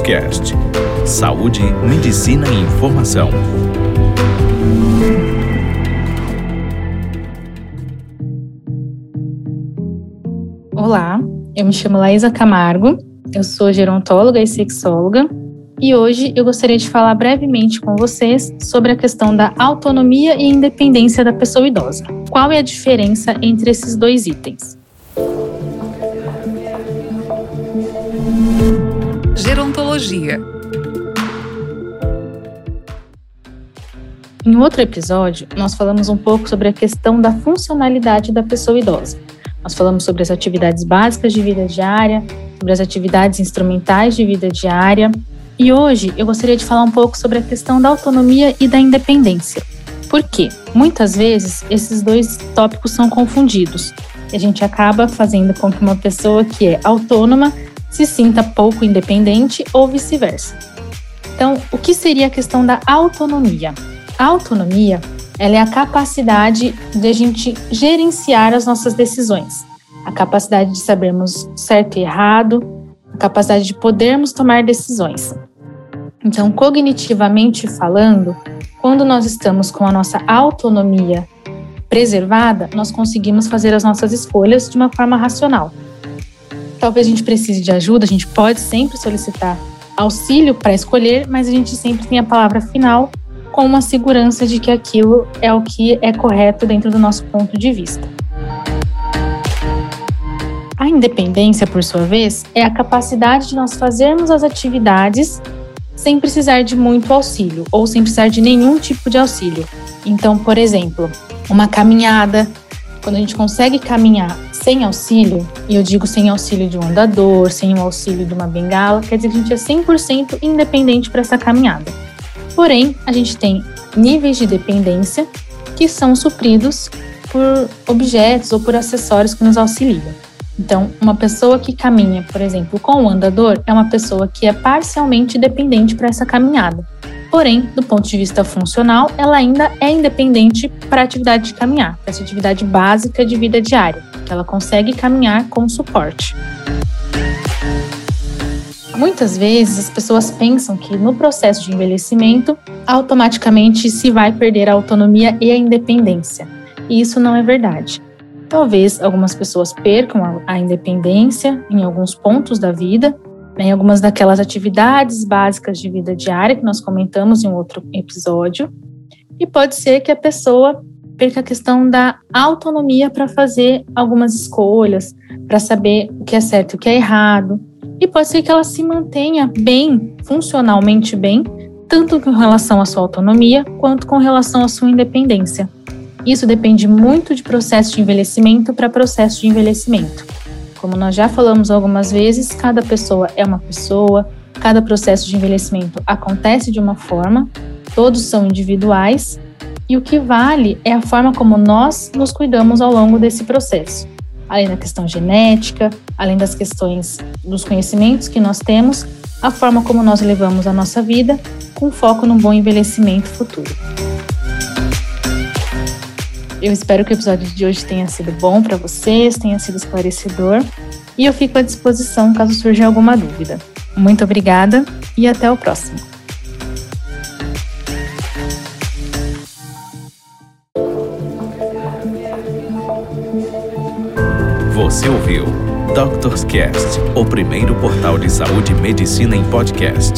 Cast. Saúde, medicina e informação. Olá, eu me chamo Laísa Camargo, eu sou gerontóloga e sexóloga e hoje eu gostaria de falar brevemente com vocês sobre a questão da autonomia e independência da pessoa idosa. Qual é a diferença entre esses dois itens? Gerontologia. Em outro episódio, nós falamos um pouco sobre a questão da funcionalidade da pessoa idosa. Nós falamos sobre as atividades básicas de vida diária, sobre as atividades instrumentais de vida diária. E hoje eu gostaria de falar um pouco sobre a questão da autonomia e da independência. Por quê? Muitas vezes esses dois tópicos são confundidos. E a gente acaba fazendo com que uma pessoa que é autônoma se sinta pouco independente ou vice-versa. Então, o que seria a questão da autonomia? A autonomia ela é a capacidade de a gente gerenciar as nossas decisões, a capacidade de sabermos certo e errado, a capacidade de podermos tomar decisões. Então, cognitivamente falando, quando nós estamos com a nossa autonomia preservada, nós conseguimos fazer as nossas escolhas de uma forma racional. Talvez a gente precise de ajuda, a gente pode sempre solicitar auxílio para escolher, mas a gente sempre tem a palavra final com uma segurança de que aquilo é o que é correto dentro do nosso ponto de vista. A independência, por sua vez, é a capacidade de nós fazermos as atividades sem precisar de muito auxílio ou sem precisar de nenhum tipo de auxílio. Então, por exemplo, uma caminhada, quando a gente consegue caminhar sem auxílio, e eu digo sem auxílio de um andador, sem o auxílio de uma bengala, quer dizer que a gente é 100% independente para essa caminhada. Porém, a gente tem níveis de dependência que são supridos por objetos ou por acessórios que nos auxiliam. Então, uma pessoa que caminha, por exemplo, com o andador, é uma pessoa que é parcialmente dependente para essa caminhada. Porém, do ponto de vista funcional, ela ainda é independente para a atividade de caminhar, para essa atividade básica de vida diária. Ela consegue caminhar com suporte. Muitas vezes as pessoas pensam que no processo de envelhecimento automaticamente se vai perder a autonomia e a independência. E isso não é verdade. Talvez algumas pessoas percam a, independência em alguns pontos da vida, em algumas daquelas atividades básicas de vida diária que nós comentamos em outro episódio. E pode ser que a pessoa perca a questão da autonomia para fazer algumas escolhas, para saber o que é certo e o que é errado, e pode ser que ela se mantenha bem, funcionalmente bem, tanto com relação à sua autonomia quanto com relação à sua independência. Isso depende muito de processo de envelhecimento para processo de envelhecimento. Como nós já falamos algumas vezes, cada pessoa é uma pessoa, cada processo de envelhecimento acontece de uma forma, todos são individuais, e o que vale é a forma como nós nos cuidamos ao longo desse processo além da questão genética, além das questões dos conhecimentos que nós temos, a forma como nós levamos a nossa vida, com foco no bom envelhecimento futuro. Eu espero que o episódio de hoje tenha sido bom para vocês, tenha sido esclarecedor, e eu fico à disposição caso surja alguma dúvida. Muito obrigada e até o próximo. Você ouviu Doctors Cast, o primeiro portal de saúde e medicina em podcast.